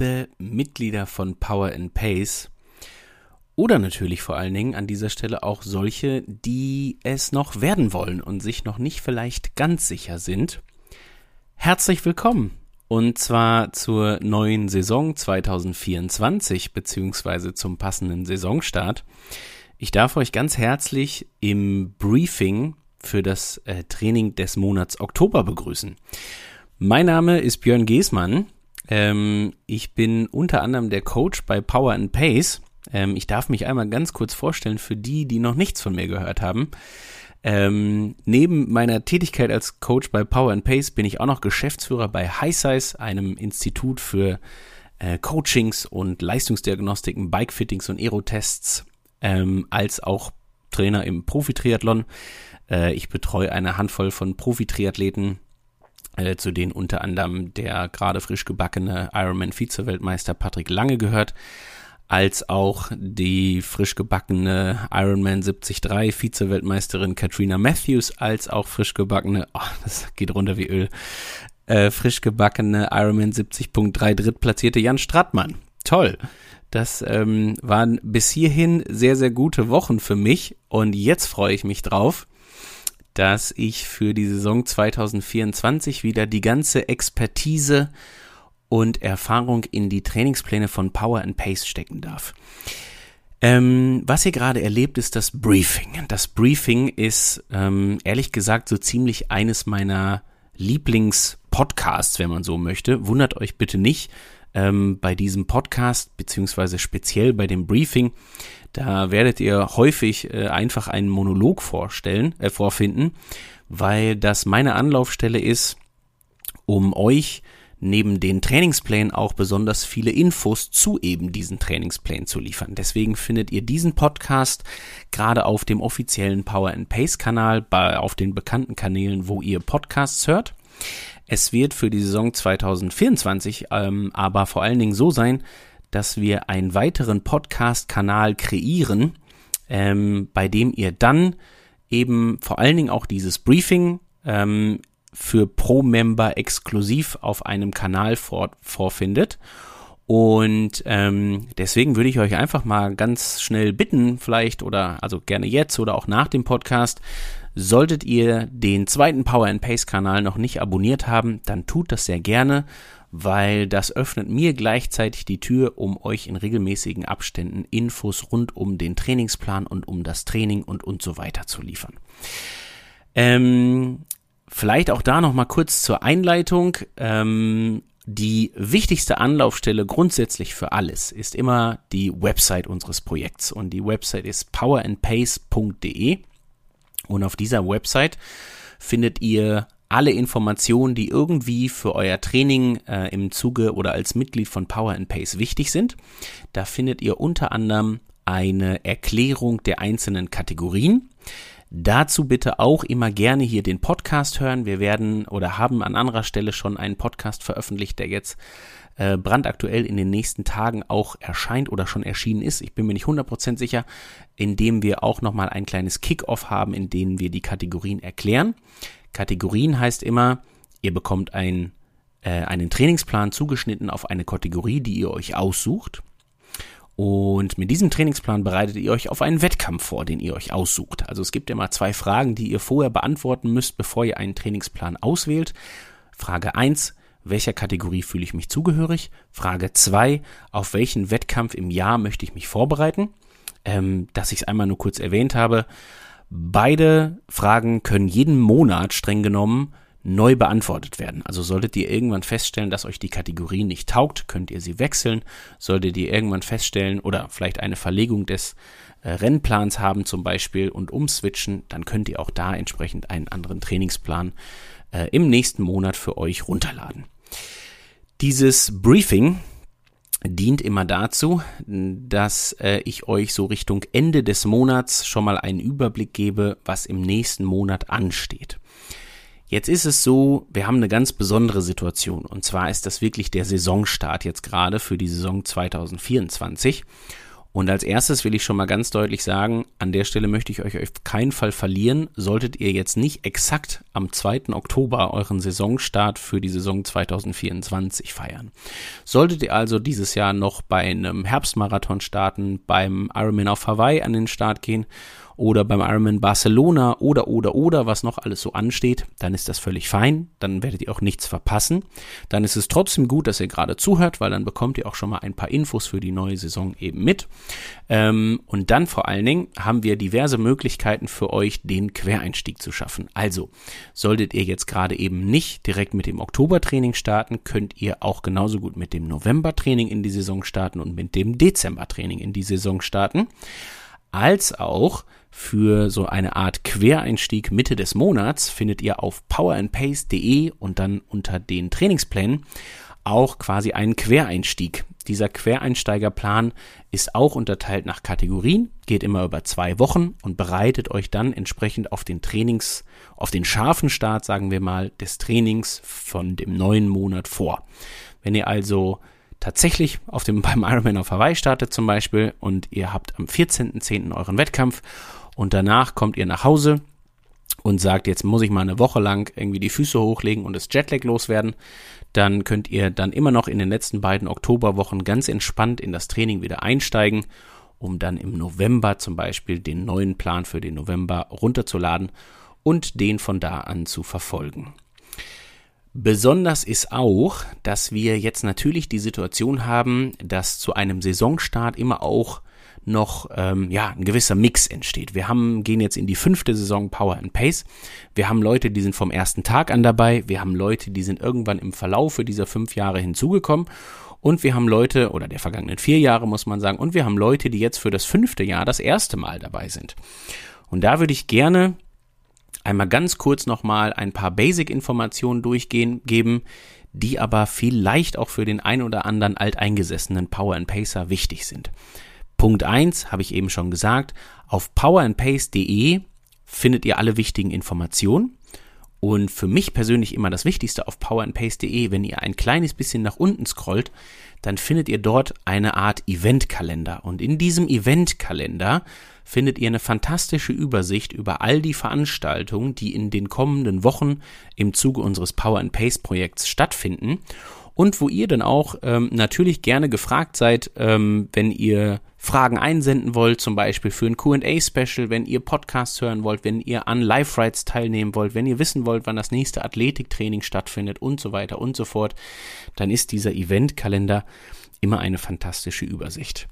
liebe Mitglieder von Power and Pace oder natürlich vor allen Dingen an dieser Stelle auch solche, die es noch werden wollen und sich noch nicht vielleicht ganz sicher sind. Herzlich willkommen und zwar zur neuen Saison 2024 beziehungsweise zum passenden Saisonstart. Ich darf euch ganz herzlich im Briefing für das äh, Training des Monats Oktober begrüßen. Mein Name ist Björn Geßmann. Ähm, ich bin unter anderem der Coach bei Power and Pace. Ähm, ich darf mich einmal ganz kurz vorstellen für die, die noch nichts von mir gehört haben. Ähm, neben meiner Tätigkeit als Coach bei Power and Pace bin ich auch noch Geschäftsführer bei HighSize, einem Institut für äh, Coachings und Leistungsdiagnostiken, Bikefittings und Aerotests, ähm, als auch Trainer im Profi-Triathlon. Äh, ich betreue eine Handvoll von Profi-Triathleten, äh, zu denen unter anderem der gerade frisch gebackene Ironman-Vize-Weltmeister Patrick Lange gehört als auch die frisch gebackene Ironman 73 Vize-Weltmeisterin Katrina Matthews, als auch frisch gebackene, oh, das geht runter wie Öl, äh, frisch gebackene Ironman 70.3 drittplatzierte Jan Strattmann. Toll. Das ähm, waren bis hierhin sehr, sehr gute Wochen für mich und jetzt freue ich mich drauf, dass ich für die Saison 2024 wieder die ganze Expertise und Erfahrung in die Trainingspläne von Power and Pace stecken darf. Ähm, was ihr gerade erlebt, ist das Briefing. Das Briefing ist ähm, ehrlich gesagt so ziemlich eines meiner Lieblingspodcasts, wenn man so möchte. Wundert euch bitte nicht ähm, bei diesem Podcast, beziehungsweise speziell bei dem Briefing. Da werdet ihr häufig äh, einfach einen Monolog vorstellen, äh, vorfinden, weil das meine Anlaufstelle ist, um euch neben den Trainingsplänen auch besonders viele Infos zu eben diesen Trainingsplänen zu liefern. Deswegen findet ihr diesen Podcast gerade auf dem offiziellen Power and Pace Kanal, bei, auf den bekannten Kanälen, wo ihr Podcasts hört. Es wird für die Saison 2024 ähm, aber vor allen Dingen so sein, dass wir einen weiteren Podcast-Kanal kreieren, ähm, bei dem ihr dann eben vor allen Dingen auch dieses Briefing ähm, für Pro-Member exklusiv auf einem Kanal vor, vorfindet. Und ähm, deswegen würde ich euch einfach mal ganz schnell bitten, vielleicht oder also gerne jetzt oder auch nach dem Podcast, solltet ihr den zweiten Power and Pace Kanal noch nicht abonniert haben, dann tut das sehr gerne, weil das öffnet mir gleichzeitig die Tür, um euch in regelmäßigen Abständen Infos rund um den Trainingsplan und um das Training und und so weiter zu liefern. Ähm, Vielleicht auch da noch mal kurz zur Einleitung. Ähm, die wichtigste Anlaufstelle grundsätzlich für alles ist immer die Website unseres Projekts und die Website ist powerandpace.de und auf dieser Website findet ihr alle Informationen, die irgendwie für euer Training äh, im Zuge oder als Mitglied von Power and Pace wichtig sind. Da findet ihr unter anderem eine Erklärung der einzelnen Kategorien. Dazu bitte auch immer gerne hier den Podcast hören. Wir werden oder haben an anderer Stelle schon einen Podcast veröffentlicht, der jetzt äh, brandaktuell in den nächsten Tagen auch erscheint oder schon erschienen ist. Ich bin mir nicht 100% sicher, in dem wir auch nochmal ein kleines Kick-Off haben, in dem wir die Kategorien erklären. Kategorien heißt immer, ihr bekommt ein, äh, einen Trainingsplan zugeschnitten auf eine Kategorie, die ihr euch aussucht. Und mit diesem Trainingsplan bereitet ihr euch auf einen Wettkampf vor, den ihr euch aussucht. Also es gibt immer zwei Fragen, die ihr vorher beantworten müsst, bevor ihr einen Trainingsplan auswählt. Frage eins: welcher Kategorie fühle ich mich zugehörig? Frage zwei: auf welchen Wettkampf im Jahr möchte ich mich vorbereiten? Ähm, dass ich es einmal nur kurz erwähnt habe. Beide Fragen können jeden Monat streng genommen neu beantwortet werden. Also solltet ihr irgendwann feststellen, dass euch die Kategorie nicht taugt, könnt ihr sie wechseln. Solltet ihr irgendwann feststellen oder vielleicht eine Verlegung des äh, Rennplans haben zum Beispiel und umswitchen, dann könnt ihr auch da entsprechend einen anderen Trainingsplan äh, im nächsten Monat für euch runterladen. Dieses Briefing dient immer dazu, dass äh, ich euch so Richtung Ende des Monats schon mal einen Überblick gebe, was im nächsten Monat ansteht. Jetzt ist es so, wir haben eine ganz besondere Situation. Und zwar ist das wirklich der Saisonstart jetzt gerade für die Saison 2024. Und als erstes will ich schon mal ganz deutlich sagen, an der Stelle möchte ich euch auf keinen Fall verlieren, solltet ihr jetzt nicht exakt am 2. Oktober euren Saisonstart für die Saison 2024 feiern. Solltet ihr also dieses Jahr noch bei einem Herbstmarathon starten, beim Ironman auf Hawaii an den Start gehen oder beim Ironman Barcelona oder oder oder was noch alles so ansteht, dann ist das völlig fein, dann werdet ihr auch nichts verpassen. Dann ist es trotzdem gut, dass ihr gerade zuhört, weil dann bekommt ihr auch schon mal ein paar Infos für die neue Saison eben mit. Ähm, und dann vor allen Dingen haben wir diverse Möglichkeiten für euch, den Quereinstieg zu schaffen. Also, solltet ihr jetzt gerade eben nicht direkt mit dem Oktobertraining starten, könnt ihr auch genauso gut mit dem Novembertraining in die Saison starten und mit dem Dezembertraining in die Saison starten als auch für so eine Art Quereinstieg Mitte des Monats findet ihr auf powerandpace.de und dann unter den Trainingsplänen auch quasi einen Quereinstieg. Dieser Quereinsteigerplan ist auch unterteilt nach Kategorien, geht immer über zwei Wochen und bereitet euch dann entsprechend auf den Trainings, auf den scharfen Start, sagen wir mal, des Trainings von dem neuen Monat vor. Wenn ihr also tatsächlich auf dem, beim Ironman auf Hawaii startet zum Beispiel und ihr habt am 14.10. euren Wettkampf und danach kommt ihr nach Hause und sagt, jetzt muss ich mal eine Woche lang irgendwie die Füße hochlegen und das Jetlag loswerden, dann könnt ihr dann immer noch in den letzten beiden Oktoberwochen ganz entspannt in das Training wieder einsteigen, um dann im November zum Beispiel den neuen Plan für den November runterzuladen und den von da an zu verfolgen. Besonders ist auch, dass wir jetzt natürlich die Situation haben, dass zu einem Saisonstart immer auch noch ähm, ja ein gewisser Mix entsteht. Wir haben gehen jetzt in die fünfte Saison Power and Pace. Wir haben Leute, die sind vom ersten Tag an dabei. Wir haben Leute, die sind irgendwann im Verlaufe dieser fünf Jahre hinzugekommen. Und wir haben Leute, oder der vergangenen vier Jahre muss man sagen, und wir haben Leute, die jetzt für das fünfte Jahr das erste Mal dabei sind. Und da würde ich gerne einmal ganz kurz nochmal ein paar Basic-Informationen durchgehen, geben, die aber vielleicht auch für den ein oder anderen alteingesessenen Power and Pacer wichtig sind. Punkt eins habe ich eben schon gesagt, auf powerandpace.de findet ihr alle wichtigen Informationen. Und für mich persönlich immer das Wichtigste auf powerandpace.de, wenn ihr ein kleines bisschen nach unten scrollt, dann findet ihr dort eine Art Eventkalender. Und in diesem Eventkalender findet ihr eine fantastische Übersicht über all die Veranstaltungen, die in den kommenden Wochen im Zuge unseres Power and Pace Projekts stattfinden und wo ihr dann auch ähm, natürlich gerne gefragt seid, ähm, wenn ihr Fragen einsenden wollt, zum Beispiel für ein QA-Special, wenn ihr Podcasts hören wollt, wenn ihr an Live-Rides teilnehmen wollt, wenn ihr wissen wollt, wann das nächste Athletiktraining stattfindet und so weiter und so fort, dann ist dieser Eventkalender immer eine fantastische Übersicht.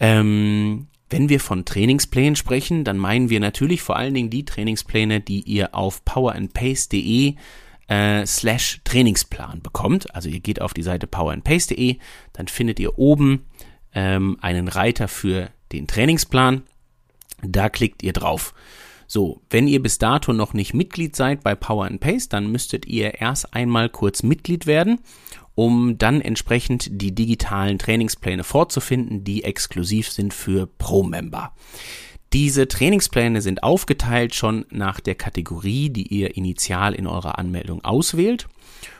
Ähm, wenn wir von Trainingsplänen sprechen, dann meinen wir natürlich vor allen Dingen die Trainingspläne, die ihr auf powerandpace.de äh, slash Trainingsplan bekommt. Also ihr geht auf die Seite powerandpace.de, dann findet ihr oben ähm, einen Reiter für den Trainingsplan. Da klickt ihr drauf. So, wenn ihr bis dato noch nicht Mitglied seid bei Power and Pace, dann müsstet ihr erst einmal kurz Mitglied werden um dann entsprechend die digitalen Trainingspläne vorzufinden, die exklusiv sind für Pro-Member. Diese Trainingspläne sind aufgeteilt schon nach der Kategorie, die ihr initial in eurer Anmeldung auswählt.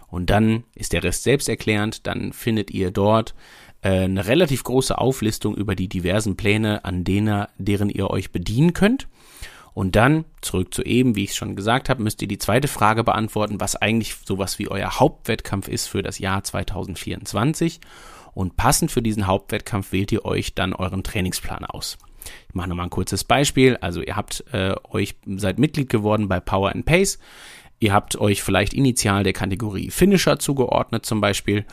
Und dann ist der Rest selbsterklärend. Dann findet ihr dort eine relativ große Auflistung über die diversen Pläne, an denen, deren ihr euch bedienen könnt. Und dann, zurück zu eben, wie ich es schon gesagt habe, müsst ihr die zweite Frage beantworten, was eigentlich sowas wie euer Hauptwettkampf ist für das Jahr 2024. Und passend für diesen Hauptwettkampf wählt ihr euch dann euren Trainingsplan aus. Ich mache nochmal ein kurzes Beispiel. Also ihr habt äh, euch, seid Mitglied geworden bei Power and Pace. Ihr habt euch vielleicht initial der Kategorie Finisher zugeordnet zum Beispiel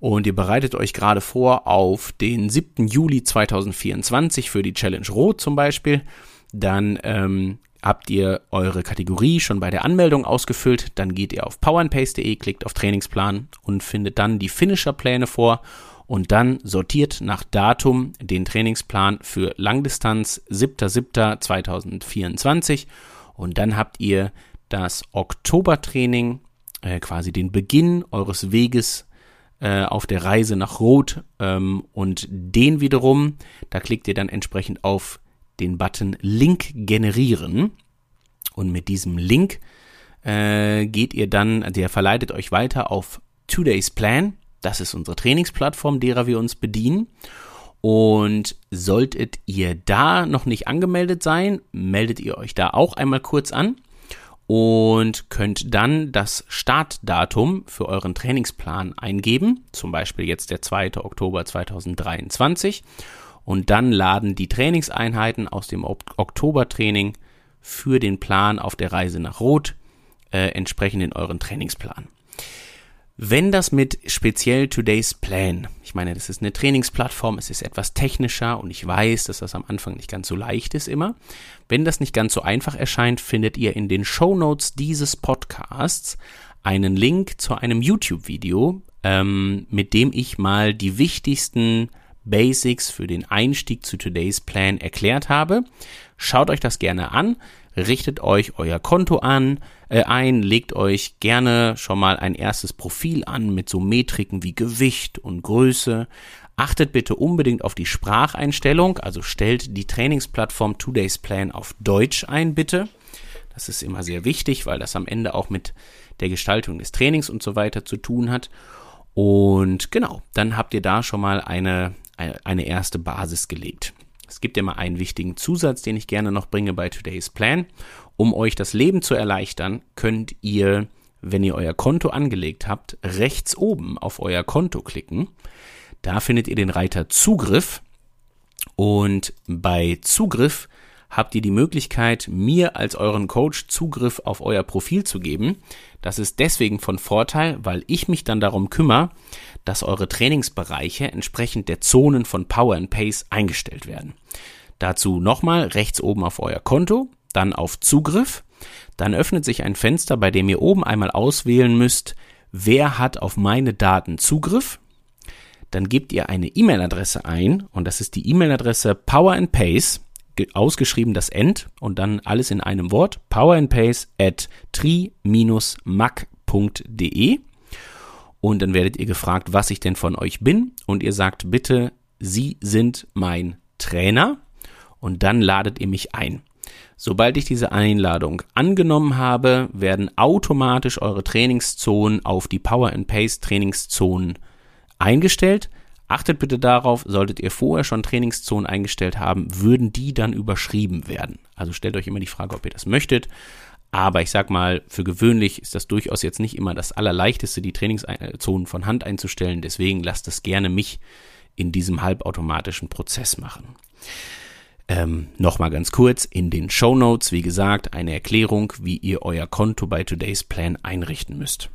und ihr bereitet euch gerade vor auf den 7. Juli 2024 für die Challenge Rot zum Beispiel. Dann ähm, habt ihr eure Kategorie schon bei der Anmeldung ausgefüllt, dann geht ihr auf powerandpace.de, klickt auf Trainingsplan und findet dann die Finisher-Pläne vor. Und dann sortiert nach Datum den Trainingsplan für Langdistanz 7.7.2024 und dann habt ihr das Oktobertraining, äh, quasi den Beginn eures Weges äh, auf der Reise nach Rot ähm, und den wiederum, da klickt ihr dann entsprechend auf den Button Link generieren. Und mit diesem Link äh, geht ihr dann, der verleitet euch weiter auf Today's Plan. Das ist unsere Trainingsplattform, derer wir uns bedienen. Und solltet ihr da noch nicht angemeldet sein, meldet ihr euch da auch einmal kurz an und könnt dann das Startdatum für euren Trainingsplan eingeben, zum Beispiel jetzt der 2. Oktober 2023. Und dann laden die Trainingseinheiten aus dem Oktobertraining für den Plan auf der Reise nach Rot äh, entsprechend in euren Trainingsplan. Wenn das mit speziell Today's Plan, ich meine, das ist eine Trainingsplattform, es ist etwas technischer und ich weiß, dass das am Anfang nicht ganz so leicht ist immer. Wenn das nicht ganz so einfach erscheint, findet ihr in den Show Notes dieses Podcasts einen Link zu einem YouTube-Video, ähm, mit dem ich mal die wichtigsten Basics für den Einstieg zu Today's Plan erklärt habe. Schaut euch das gerne an richtet euch euer Konto an, äh, ein, legt euch gerne schon mal ein erstes Profil an mit so Metriken wie Gewicht und Größe. Achtet bitte unbedingt auf die Spracheinstellung, also stellt die Trainingsplattform Today's Plan auf Deutsch ein, bitte. Das ist immer sehr wichtig, weil das am Ende auch mit der Gestaltung des Trainings und so weiter zu tun hat. Und genau, dann habt ihr da schon mal eine, eine erste Basis gelegt. Es gibt immer einen wichtigen Zusatz, den ich gerne noch bringe bei Today's Plan. Um euch das Leben zu erleichtern, könnt ihr, wenn ihr euer Konto angelegt habt, rechts oben auf euer Konto klicken. Da findet ihr den Reiter Zugriff. Und bei Zugriff habt ihr die Möglichkeit, mir als euren Coach Zugriff auf euer Profil zu geben. Das ist deswegen von Vorteil, weil ich mich dann darum kümmere, dass eure Trainingsbereiche entsprechend der Zonen von Power and Pace eingestellt werden. Dazu nochmal rechts oben auf euer Konto, dann auf Zugriff, dann öffnet sich ein Fenster, bei dem ihr oben einmal auswählen müsst, wer hat auf meine Daten Zugriff. Dann gebt ihr eine E-Mail-Adresse ein und das ist die E-Mail-Adresse Power and Pace, ausgeschrieben das End und dann alles in einem Wort, Power and Pace at tri-mac.de und dann werdet ihr gefragt, was ich denn von euch bin und ihr sagt bitte, Sie sind mein Trainer und dann ladet ihr mich ein. Sobald ich diese Einladung angenommen habe, werden automatisch eure Trainingszonen auf die Power and Pace Trainingszonen eingestellt. Achtet bitte darauf, solltet ihr vorher schon Trainingszonen eingestellt haben, würden die dann überschrieben werden. Also stellt euch immer die Frage, ob ihr das möchtet. Aber ich sag mal, für gewöhnlich ist das durchaus jetzt nicht immer das Allerleichteste, die Trainingszonen von Hand einzustellen. Deswegen lasst es gerne mich in diesem halbautomatischen Prozess machen. Ähm, Nochmal ganz kurz, in den Show Notes, wie gesagt, eine Erklärung, wie ihr euer Konto bei Today's Plan einrichten müsst.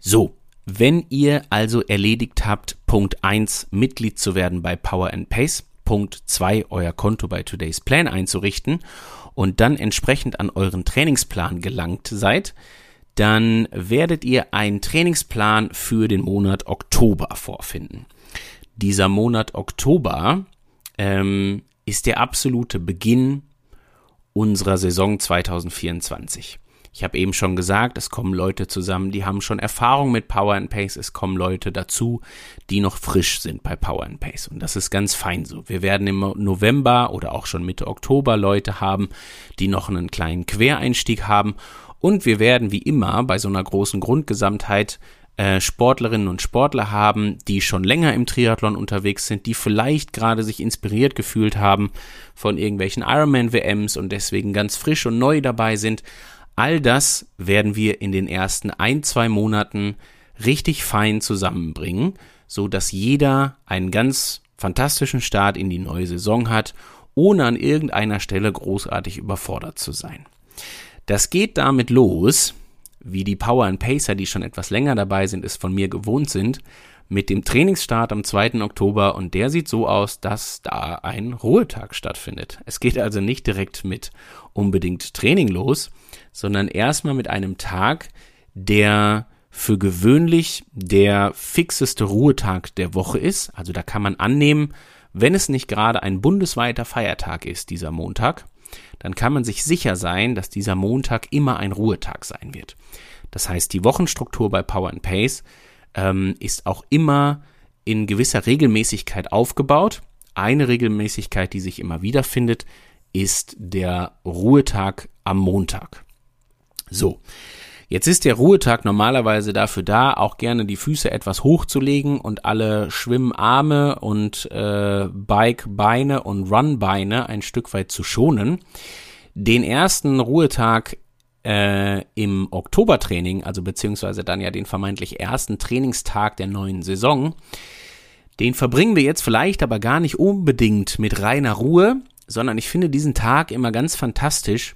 So, wenn ihr also erledigt habt, Punkt 1, Mitglied zu werden bei Power and Pace, Punkt 2, euer Konto bei Today's Plan einzurichten und dann entsprechend an euren Trainingsplan gelangt seid, dann werdet ihr einen Trainingsplan für den Monat Oktober vorfinden. Dieser Monat Oktober ähm, ist der absolute Beginn unserer Saison 2024. Ich habe eben schon gesagt, es kommen Leute zusammen, die haben schon Erfahrung mit Power and Pace. Es kommen Leute dazu, die noch frisch sind bei Power and Pace. Und das ist ganz fein so. Wir werden im November oder auch schon Mitte Oktober Leute haben, die noch einen kleinen Quereinstieg haben. Und wir werden wie immer bei so einer großen Grundgesamtheit äh, Sportlerinnen und Sportler haben, die schon länger im Triathlon unterwegs sind, die vielleicht gerade sich inspiriert gefühlt haben von irgendwelchen Ironman-WMs und deswegen ganz frisch und neu dabei sind. All das werden wir in den ersten ein, zwei Monaten richtig fein zusammenbringen, so dass jeder einen ganz fantastischen Start in die neue Saison hat, ohne an irgendeiner Stelle großartig überfordert zu sein. Das geht damit los, wie die Power and Pacer, die schon etwas länger dabei sind, es von mir gewohnt sind, mit dem Trainingsstart am 2. Oktober und der sieht so aus, dass da ein Ruhetag stattfindet. Es geht also nicht direkt mit unbedingt Training los, sondern erstmal mit einem Tag, der für gewöhnlich der fixeste Ruhetag der Woche ist. Also da kann man annehmen, wenn es nicht gerade ein bundesweiter Feiertag ist, dieser Montag, dann kann man sich sicher sein, dass dieser Montag immer ein Ruhetag sein wird. Das heißt, die Wochenstruktur bei Power and Pace ähm, ist auch immer in gewisser Regelmäßigkeit aufgebaut. Eine Regelmäßigkeit, die sich immer wieder findet, ist der Ruhetag am Montag. So, Jetzt ist der Ruhetag normalerweise dafür da, auch gerne die Füße etwas hochzulegen und alle Schwimmarme und äh, Bike-Beine und Run-Beine ein Stück weit zu schonen. Den ersten Ruhetag äh, im Oktobertraining, also beziehungsweise dann ja den vermeintlich ersten Trainingstag der neuen Saison, den verbringen wir jetzt vielleicht aber gar nicht unbedingt mit reiner Ruhe, sondern ich finde diesen Tag immer ganz fantastisch,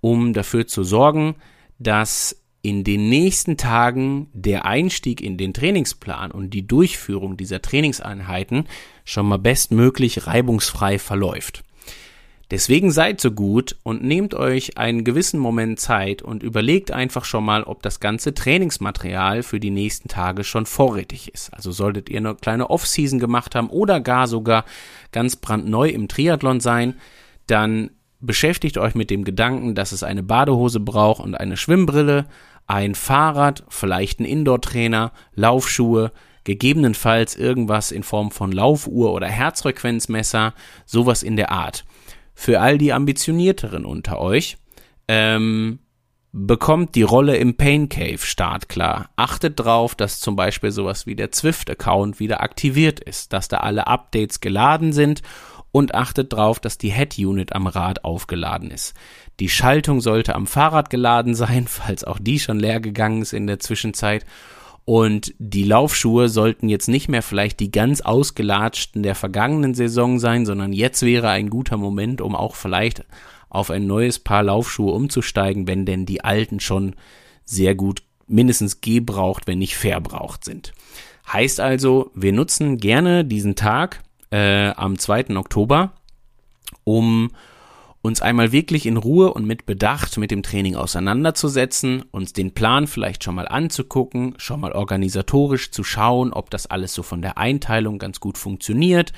um dafür zu sorgen, dass in den nächsten Tagen der Einstieg in den Trainingsplan und die Durchführung dieser Trainingseinheiten schon mal bestmöglich reibungsfrei verläuft. Deswegen seid so gut und nehmt euch einen gewissen Moment Zeit und überlegt einfach schon mal, ob das ganze Trainingsmaterial für die nächsten Tage schon vorrätig ist. Also solltet ihr eine kleine Off-Season gemacht haben oder gar sogar ganz brandneu im Triathlon sein, dann beschäftigt euch mit dem Gedanken, dass es eine Badehose braucht und eine Schwimmbrille, ein Fahrrad, vielleicht ein Indoor-Trainer, Laufschuhe, gegebenenfalls irgendwas in Form von Laufuhr oder Herzfrequenzmesser, sowas in der Art für all die Ambitionierteren unter euch, ähm, bekommt die Rolle im Pain Cave startklar. Achtet drauf, dass zum Beispiel sowas wie der Zwift-Account wieder aktiviert ist, dass da alle Updates geladen sind und achtet drauf, dass die Head-Unit am Rad aufgeladen ist. Die Schaltung sollte am Fahrrad geladen sein, falls auch die schon leer gegangen ist in der Zwischenzeit und die Laufschuhe sollten jetzt nicht mehr vielleicht die ganz ausgelatschten der vergangenen Saison sein, sondern jetzt wäre ein guter Moment, um auch vielleicht auf ein neues Paar Laufschuhe umzusteigen, wenn denn die alten schon sehr gut mindestens gebraucht, wenn nicht verbraucht sind. Heißt also, wir nutzen gerne diesen Tag äh, am 2. Oktober, um uns einmal wirklich in Ruhe und mit Bedacht mit dem Training auseinanderzusetzen, uns den Plan vielleicht schon mal anzugucken, schon mal organisatorisch zu schauen, ob das alles so von der Einteilung ganz gut funktioniert,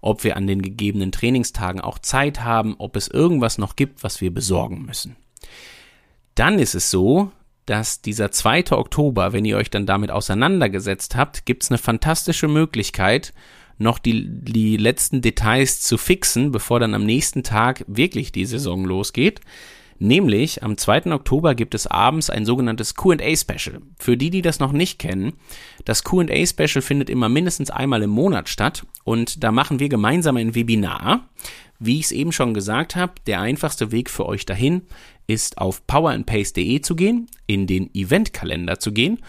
ob wir an den gegebenen Trainingstagen auch Zeit haben, ob es irgendwas noch gibt, was wir besorgen müssen. Dann ist es so, dass dieser 2. Oktober, wenn ihr euch dann damit auseinandergesetzt habt, gibt es eine fantastische Möglichkeit, noch die, die letzten Details zu fixen, bevor dann am nächsten Tag wirklich die Saison losgeht. Nämlich am 2. Oktober gibt es abends ein sogenanntes QA-Special. Für die, die das noch nicht kennen, das QA-Special findet immer mindestens einmal im Monat statt und da machen wir gemeinsam ein Webinar. Wie ich es eben schon gesagt habe, der einfachste Weg für euch dahin ist auf powerandpace.de zu gehen, in den Eventkalender zu gehen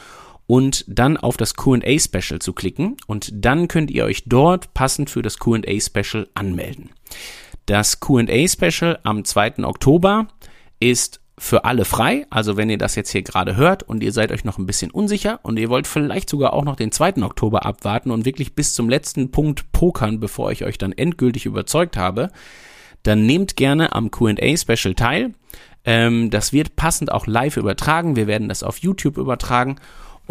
und dann auf das QA Special zu klicken und dann könnt ihr euch dort passend für das QA Special anmelden. Das QA Special am 2. Oktober ist für alle frei. Also wenn ihr das jetzt hier gerade hört und ihr seid euch noch ein bisschen unsicher und ihr wollt vielleicht sogar auch noch den 2. Oktober abwarten und wirklich bis zum letzten Punkt pokern, bevor ich euch dann endgültig überzeugt habe, dann nehmt gerne am QA Special teil. Ähm, das wird passend auch live übertragen. Wir werden das auf YouTube übertragen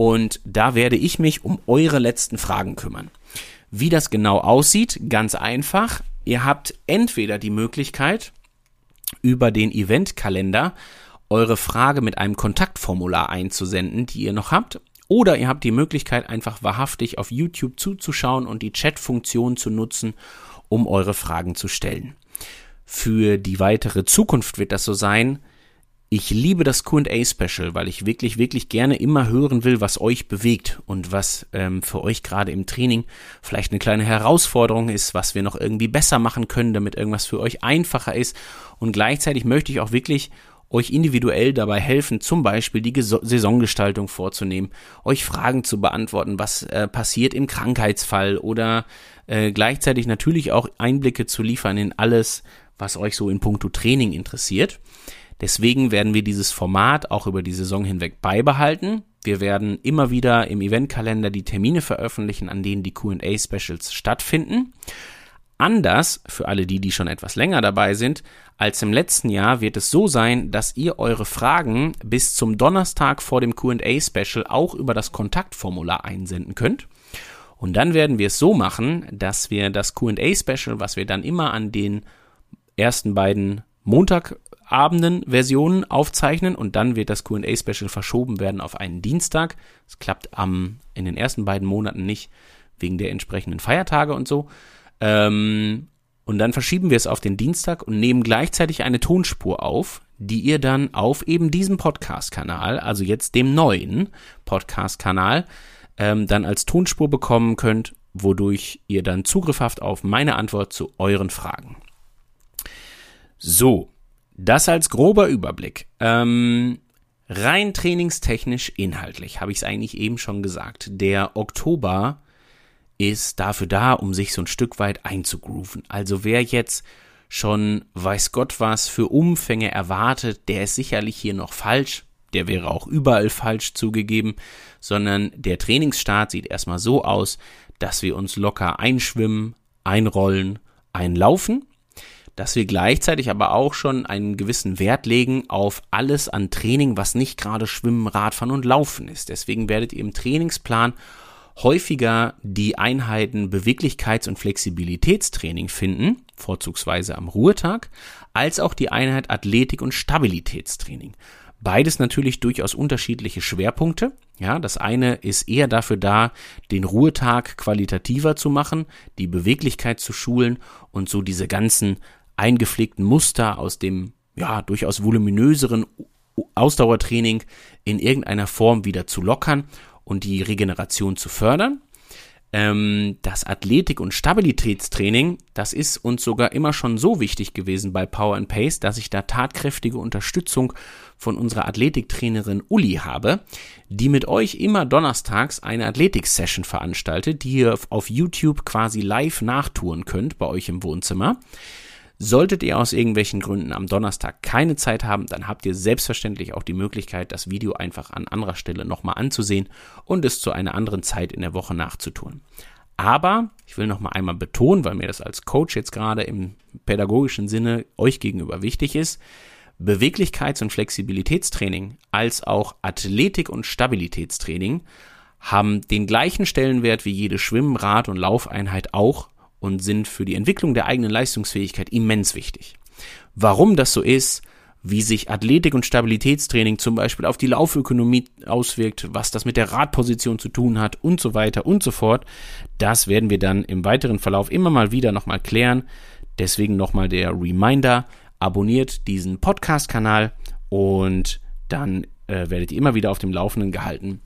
und da werde ich mich um eure letzten Fragen kümmern. Wie das genau aussieht, ganz einfach. Ihr habt entweder die Möglichkeit, über den Eventkalender eure Frage mit einem Kontaktformular einzusenden, die ihr noch habt. Oder ihr habt die Möglichkeit, einfach wahrhaftig auf YouTube zuzuschauen und die Chat-Funktion zu nutzen, um eure Fragen zu stellen. Für die weitere Zukunft wird das so sein, ich liebe das QA-Special, weil ich wirklich, wirklich gerne immer hören will, was euch bewegt und was ähm, für euch gerade im Training vielleicht eine kleine Herausforderung ist, was wir noch irgendwie besser machen können, damit irgendwas für euch einfacher ist. Und gleichzeitig möchte ich auch wirklich euch individuell dabei helfen, zum Beispiel die Saisongestaltung vorzunehmen, euch Fragen zu beantworten, was äh, passiert im Krankheitsfall oder äh, gleichzeitig natürlich auch Einblicke zu liefern in alles, was euch so in puncto Training interessiert. Deswegen werden wir dieses Format auch über die Saison hinweg beibehalten. Wir werden immer wieder im Eventkalender die Termine veröffentlichen, an denen die QA-Specials stattfinden. Anders, für alle die, die schon etwas länger dabei sind, als im letzten Jahr wird es so sein, dass ihr eure Fragen bis zum Donnerstag vor dem QA-Special auch über das Kontaktformular einsenden könnt. Und dann werden wir es so machen, dass wir das QA-Special, was wir dann immer an den ersten beiden Montag Abenden Versionen aufzeichnen und dann wird das Q&A Special verschoben werden auf einen Dienstag. Es klappt am in den ersten beiden Monaten nicht wegen der entsprechenden Feiertage und so. Ähm, und dann verschieben wir es auf den Dienstag und nehmen gleichzeitig eine Tonspur auf, die ihr dann auf eben diesem Podcast-Kanal, also jetzt dem neuen Podcast-Kanal, ähm, dann als Tonspur bekommen könnt, wodurch ihr dann Zugriff habt auf meine Antwort zu euren Fragen. So, das als grober Überblick. Ähm, rein trainingstechnisch inhaltlich habe ich es eigentlich eben schon gesagt. Der Oktober ist dafür da, um sich so ein Stück weit einzugrooven. Also wer jetzt schon weiß Gott was für Umfänge erwartet, der ist sicherlich hier noch falsch. Der wäre auch überall falsch zugegeben, sondern der Trainingsstart sieht erstmal so aus, dass wir uns locker einschwimmen, einrollen, einlaufen, dass wir gleichzeitig aber auch schon einen gewissen Wert legen auf alles an Training, was nicht gerade Schwimmen, Radfahren und Laufen ist. Deswegen werdet ihr im Trainingsplan häufiger die Einheiten Beweglichkeits- und Flexibilitätstraining finden, vorzugsweise am Ruhetag, als auch die Einheit Athletik- und Stabilitätstraining. Beides natürlich durchaus unterschiedliche Schwerpunkte. Ja, das eine ist eher dafür da, den Ruhetag qualitativer zu machen, die Beweglichkeit zu schulen und so diese ganzen eingepflegten Muster aus dem ja durchaus voluminöseren Ausdauertraining in irgendeiner Form wieder zu lockern und die Regeneration zu fördern. Ähm, das Athletik- und Stabilitätstraining, das ist uns sogar immer schon so wichtig gewesen bei Power and Pace, dass ich da tatkräftige Unterstützung von unserer Athletiktrainerin Uli habe, die mit euch immer donnerstags eine Athletik-Session veranstaltet, die ihr auf YouTube quasi live nachtouren könnt bei euch im Wohnzimmer. Solltet ihr aus irgendwelchen Gründen am Donnerstag keine Zeit haben, dann habt ihr selbstverständlich auch die Möglichkeit, das Video einfach an anderer Stelle nochmal anzusehen und es zu einer anderen Zeit in der Woche nachzutun. Aber ich will nochmal einmal betonen, weil mir das als Coach jetzt gerade im pädagogischen Sinne euch gegenüber wichtig ist, Beweglichkeits- und Flexibilitätstraining als auch Athletik- und Stabilitätstraining haben den gleichen Stellenwert wie jede Schwimm-, Rad- und Laufeinheit auch und sind für die Entwicklung der eigenen Leistungsfähigkeit immens wichtig. Warum das so ist, wie sich Athletik- und Stabilitätstraining zum Beispiel auf die Laufökonomie auswirkt, was das mit der Radposition zu tun hat und so weiter und so fort, das werden wir dann im weiteren Verlauf immer mal wieder nochmal klären. Deswegen nochmal der Reminder, abonniert diesen Podcast-Kanal und dann äh, werdet ihr immer wieder auf dem Laufenden gehalten,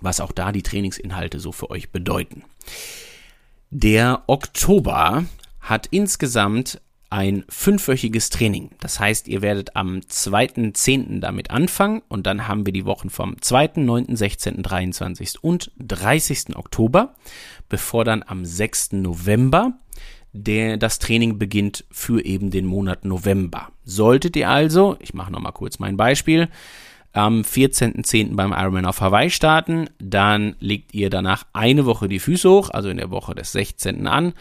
was auch da die Trainingsinhalte so für euch bedeuten. Der Oktober hat insgesamt ein fünfwöchiges Training. Das heißt, ihr werdet am 2.10. damit anfangen und dann haben wir die Wochen vom 2., 9., 16., 23. und 30. Oktober, bevor dann am 6. November der, das Training beginnt für eben den Monat November. Solltet ihr also, ich mache nochmal kurz mein Beispiel, am 14.10. beim Ironman auf Hawaii starten. Dann legt ihr danach eine Woche die Füße hoch, also in der Woche des 16. an.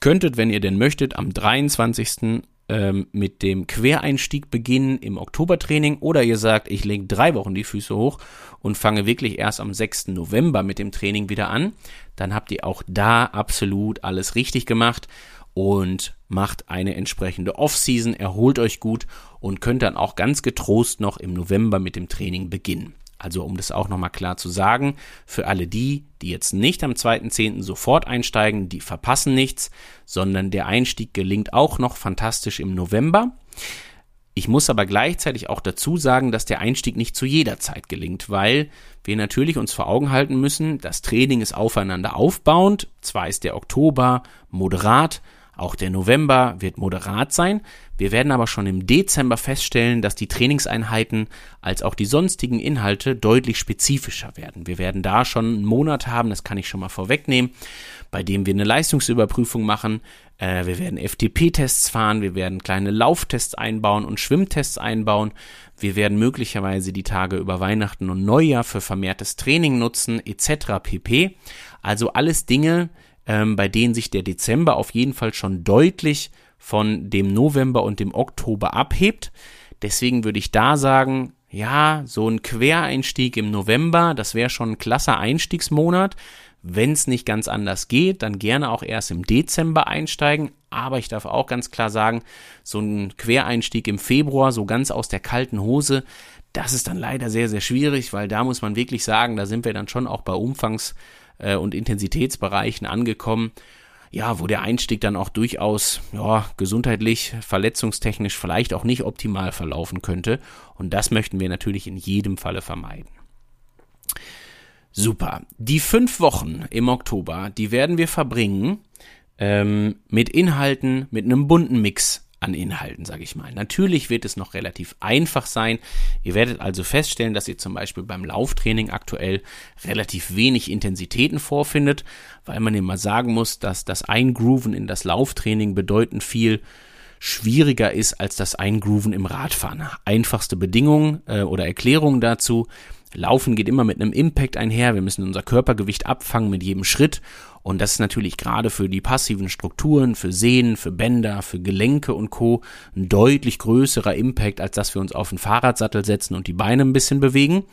Könntet, wenn ihr denn möchtet, am 23. Ähm, mit dem Quereinstieg beginnen im Oktobertraining oder ihr sagt, ich lege drei Wochen die Füße hoch und fange wirklich erst am 6. November mit dem Training wieder an, dann habt ihr auch da absolut alles richtig gemacht und macht eine entsprechende Off-Season, erholt euch gut und könnt dann auch ganz getrost noch im November mit dem Training beginnen. Also um das auch nochmal klar zu sagen, für alle die, die jetzt nicht am 2.10. sofort einsteigen, die verpassen nichts, sondern der Einstieg gelingt auch noch fantastisch im November. Ich muss aber gleichzeitig auch dazu sagen, dass der Einstieg nicht zu jeder Zeit gelingt, weil wir natürlich uns vor Augen halten müssen, das Training ist aufeinander aufbauend. Zwar ist der Oktober moderat, auch der November wird moderat sein. Wir werden aber schon im Dezember feststellen, dass die Trainingseinheiten als auch die sonstigen Inhalte deutlich spezifischer werden. Wir werden da schon einen Monat haben, das kann ich schon mal vorwegnehmen, bei dem wir eine Leistungsüberprüfung machen. Äh, wir werden FTP-Tests fahren, wir werden kleine Lauftests einbauen und Schwimmtests einbauen. Wir werden möglicherweise die Tage über Weihnachten und Neujahr für vermehrtes Training nutzen, etc. pp. Also alles Dinge, ähm, bei denen sich der Dezember auf jeden Fall schon deutlich von dem November und dem Oktober abhebt. Deswegen würde ich da sagen, ja, so ein Quereinstieg im November, das wäre schon ein klasser Einstiegsmonat. Wenn es nicht ganz anders geht, dann gerne auch erst im Dezember einsteigen. Aber ich darf auch ganz klar sagen, so ein Quereinstieg im Februar, so ganz aus der kalten Hose, das ist dann leider sehr, sehr schwierig, weil da muss man wirklich sagen, da sind wir dann schon auch bei Umfangs- äh, und Intensitätsbereichen angekommen, ja, wo der Einstieg dann auch durchaus, ja, gesundheitlich, verletzungstechnisch vielleicht auch nicht optimal verlaufen könnte. Und das möchten wir natürlich in jedem Falle vermeiden. Super. Die fünf Wochen im Oktober, die werden wir verbringen ähm, mit Inhalten, mit einem bunten Mix an Inhalten, sage ich mal. Natürlich wird es noch relativ einfach sein. Ihr werdet also feststellen, dass ihr zum Beispiel beim Lauftraining aktuell relativ wenig Intensitäten vorfindet, weil man immer sagen muss, dass das Eingrooven in das Lauftraining bedeutend viel schwieriger ist als das Eingrooven im Radfahren. Einfachste Bedingungen äh, oder Erklärungen dazu. Laufen geht immer mit einem Impact einher. Wir müssen unser Körpergewicht abfangen mit jedem Schritt. Und das ist natürlich gerade für die passiven Strukturen, für Sehnen, für Bänder, für Gelenke und Co. ein deutlich größerer Impact, als dass wir uns auf den Fahrradsattel setzen und die Beine ein bisschen bewegen.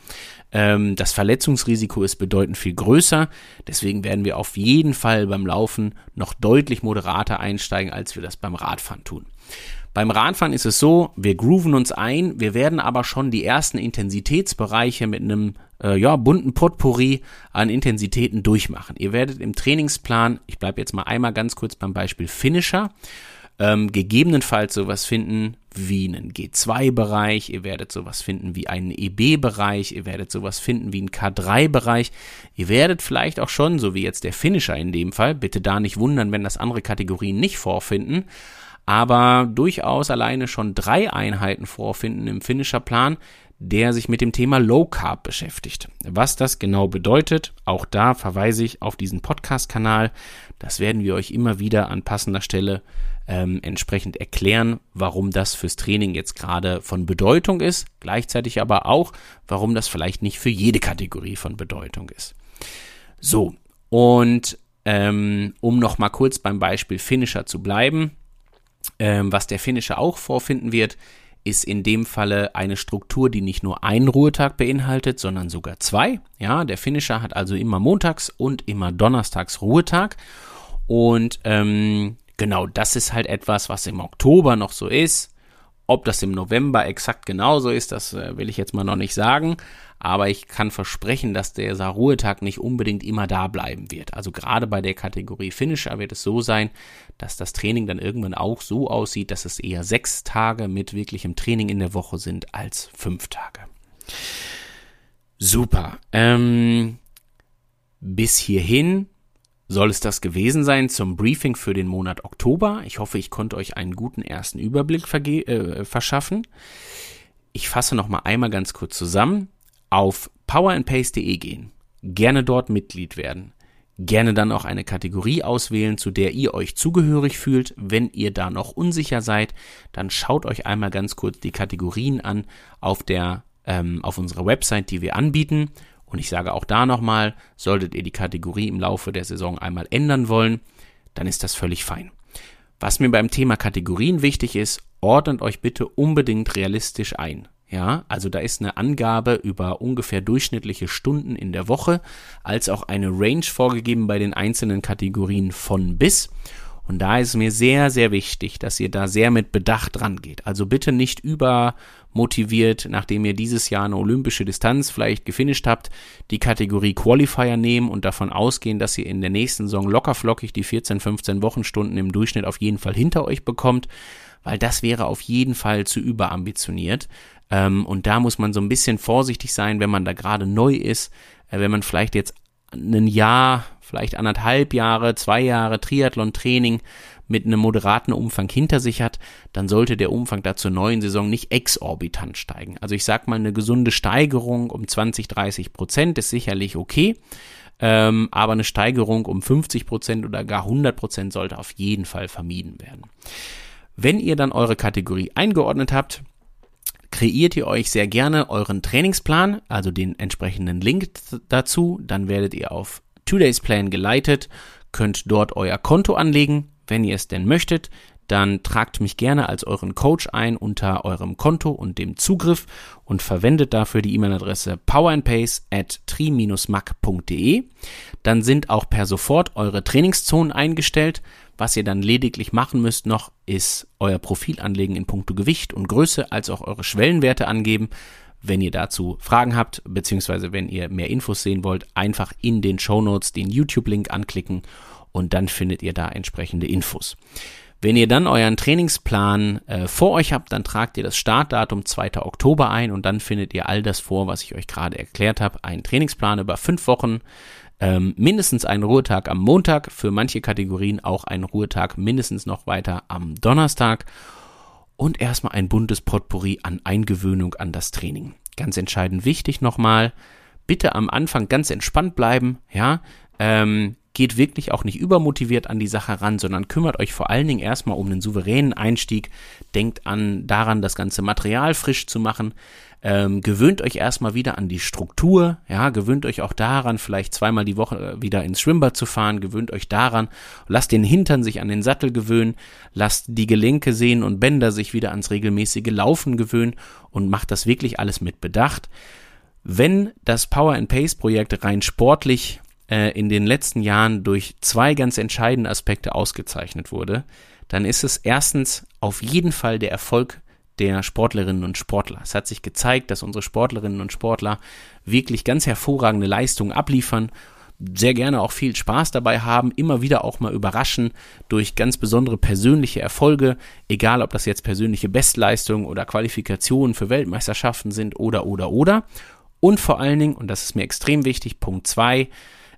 Ähm, das Verletzungsrisiko ist bedeutend viel größer. Deswegen werden wir auf jeden Fall beim Laufen noch deutlich moderater einsteigen, als wir das beim Radfahren tun. Beim Radfahren ist es so, wir grooven uns ein, wir werden aber schon die ersten Intensitätsbereiche mit einem äh, ja, bunten Potpourri an Intensitäten durchmachen. Ihr werdet im Trainingsplan, ich bleibe jetzt mal einmal ganz kurz beim Beispiel Finisher, ähm, gegebenenfalls sowas finden wie einen G2-Bereich, ihr werdet sowas finden wie einen EB-Bereich, ihr werdet sowas finden wie einen K3-Bereich, ihr werdet vielleicht auch schon, so wie jetzt der Finisher in dem Fall, bitte da nicht wundern, wenn das andere Kategorien nicht vorfinden, aber durchaus alleine schon drei Einheiten vorfinden im Finisher-Plan, der sich mit dem Thema Low Carb beschäftigt. Was das genau bedeutet, auch da verweise ich auf diesen Podcast-Kanal. Das werden wir euch immer wieder an passender Stelle ähm, entsprechend erklären, warum das fürs Training jetzt gerade von Bedeutung ist, gleichzeitig aber auch, warum das vielleicht nicht für jede Kategorie von Bedeutung ist. So, und ähm, um noch mal kurz beim Beispiel Finisher zu bleiben, ähm, was der Finisher auch vorfinden wird, ist in dem Falle eine Struktur, die nicht nur einen Ruhetag beinhaltet, sondern sogar zwei. Ja, der Finisher hat also immer montags und immer donnerstags Ruhetag. Und ähm, genau, das ist halt etwas, was im Oktober noch so ist. Ob das im November exakt genauso ist, das äh, will ich jetzt mal noch nicht sagen. Aber ich kann versprechen, dass dieser Ruhetag nicht unbedingt immer da bleiben wird. Also gerade bei der Kategorie Finisher wird es so sein, dass das Training dann irgendwann auch so aussieht, dass es eher sechs Tage mit wirklichem Training in der Woche sind als fünf Tage. Super. Ähm, bis hierhin soll es das gewesen sein zum Briefing für den Monat Oktober. Ich hoffe, ich konnte euch einen guten ersten Überblick äh, verschaffen. Ich fasse noch mal einmal ganz kurz zusammen. Auf powerandpace.de gehen, gerne dort Mitglied werden, gerne dann auch eine Kategorie auswählen, zu der ihr euch zugehörig fühlt. Wenn ihr da noch unsicher seid, dann schaut euch einmal ganz kurz die Kategorien an auf der ähm, auf unserer Website, die wir anbieten und ich sage auch da nochmal, solltet ihr die Kategorie im Laufe der Saison einmal ändern wollen, dann ist das völlig fein. Was mir beim Thema Kategorien wichtig ist, ordnet euch bitte unbedingt realistisch ein. Ja, also da ist eine Angabe über ungefähr durchschnittliche Stunden in der Woche, als auch eine Range vorgegeben bei den einzelnen Kategorien von bis. Und da ist mir sehr, sehr wichtig, dass ihr da sehr mit Bedacht dran geht. Also bitte nicht übermotiviert, nachdem ihr dieses Jahr eine olympische Distanz vielleicht gefinisht habt, die Kategorie Qualifier nehmen und davon ausgehen, dass ihr in der nächsten Saison lockerflockig die 14, 15 Wochenstunden im Durchschnitt auf jeden Fall hinter euch bekommt, weil das wäre auf jeden Fall zu überambitioniert. Ähm, und da muss man so ein bisschen vorsichtig sein, wenn man da gerade neu ist, äh, wenn man vielleicht jetzt ein Jahr, vielleicht anderthalb Jahre, zwei Jahre Triathlon-Training mit einem moderaten Umfang hinter sich hat, dann sollte der Umfang da zur neuen Saison nicht exorbitant steigen. Also ich sag mal, eine gesunde Steigerung um 20, 30 Prozent ist sicherlich okay, ähm, aber eine Steigerung um 50 Prozent oder gar 100 Prozent sollte auf jeden Fall vermieden werden. Wenn ihr dann eure Kategorie eingeordnet habt, kreiert ihr euch sehr gerne euren Trainingsplan, also den entsprechenden Link dazu. Dann werdet ihr auf Two Days Plan geleitet, könnt dort euer Konto anlegen, wenn ihr es denn möchtet. Dann tragt mich gerne als euren Coach ein unter eurem Konto und dem Zugriff und verwendet dafür die E-Mail-Adresse powerandpace at tri-mac.de. Dann sind auch per sofort eure Trainingszonen eingestellt. Was ihr dann lediglich machen müsst noch, ist euer Profil anlegen in puncto Gewicht und Größe, als auch eure Schwellenwerte angeben. Wenn ihr dazu Fragen habt, beziehungsweise wenn ihr mehr Infos sehen wollt, einfach in den Show Notes den YouTube-Link anklicken und dann findet ihr da entsprechende Infos. Wenn ihr dann euren Trainingsplan äh, vor euch habt, dann tragt ihr das Startdatum 2. Oktober ein und dann findet ihr all das vor, was ich euch gerade erklärt habe. Ein Trainingsplan über fünf Wochen, ähm, mindestens einen Ruhetag am Montag, für manche Kategorien auch einen Ruhetag mindestens noch weiter am Donnerstag und erstmal ein buntes Potpourri an Eingewöhnung an das Training. Ganz entscheidend wichtig nochmal, bitte am Anfang ganz entspannt bleiben, ja, ähm, geht wirklich auch nicht übermotiviert an die Sache ran, sondern kümmert euch vor allen Dingen erstmal um einen souveränen Einstieg, denkt an daran, das ganze Material frisch zu machen, ähm, gewöhnt euch erstmal wieder an die Struktur, ja, gewöhnt euch auch daran, vielleicht zweimal die Woche äh, wieder ins Schwimmbad zu fahren, gewöhnt euch daran, lasst den Hintern sich an den Sattel gewöhnen, lasst die Gelenke, Sehnen und Bänder sich wieder ans regelmäßige Laufen gewöhnen und macht das wirklich alles mit Bedacht. Wenn das Power and Pace Projekt rein sportlich äh, in den letzten Jahren durch zwei ganz entscheidende Aspekte ausgezeichnet wurde, dann ist es erstens auf jeden Fall der Erfolg der Sportlerinnen und Sportler. Es hat sich gezeigt, dass unsere Sportlerinnen und Sportler wirklich ganz hervorragende Leistungen abliefern, sehr gerne auch viel Spaß dabei haben, immer wieder auch mal überraschen durch ganz besondere persönliche Erfolge, egal ob das jetzt persönliche Bestleistungen oder Qualifikationen für Weltmeisterschaften sind oder oder oder. Und vor allen Dingen, und das ist mir extrem wichtig, Punkt zwei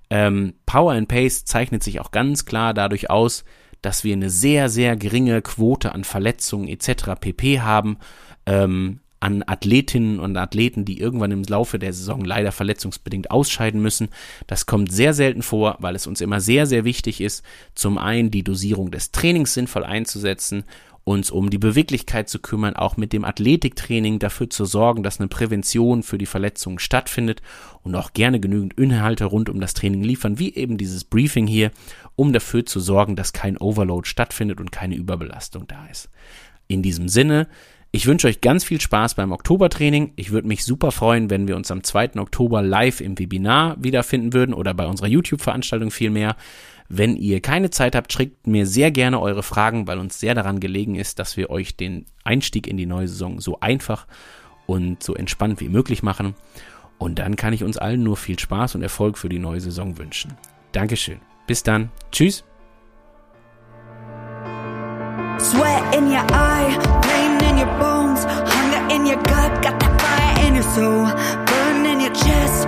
ähm, Power and Pace zeichnet sich auch ganz klar dadurch aus, dass wir eine sehr, sehr geringe Quote an Verletzungen etc. pp haben, ähm, an Athletinnen und Athleten, die irgendwann im Laufe der Saison leider verletzungsbedingt ausscheiden müssen. Das kommt sehr selten vor, weil es uns immer sehr, sehr wichtig ist, zum einen die Dosierung des Trainings sinnvoll einzusetzen uns um die Beweglichkeit zu kümmern, auch mit dem Athletiktraining dafür zu sorgen, dass eine Prävention für die Verletzungen stattfindet und auch gerne genügend Inhalte rund um das Training liefern, wie eben dieses Briefing hier, um dafür zu sorgen, dass kein Overload stattfindet und keine Überbelastung da ist. In diesem Sinne, ich wünsche euch ganz viel Spaß beim Oktobertraining. Ich würde mich super freuen, wenn wir uns am 2. Oktober live im Webinar wiederfinden würden oder bei unserer YouTube-Veranstaltung vielmehr. Wenn ihr keine Zeit habt, schickt mir sehr gerne eure Fragen, weil uns sehr daran gelegen ist, dass wir euch den Einstieg in die neue Saison so einfach und so entspannt wie möglich machen. Und dann kann ich uns allen nur viel Spaß und Erfolg für die neue Saison wünschen. Dankeschön. Bis dann. Tschüss. Your bones, hunger in your gut, got that fire in your soul, burn in your chest,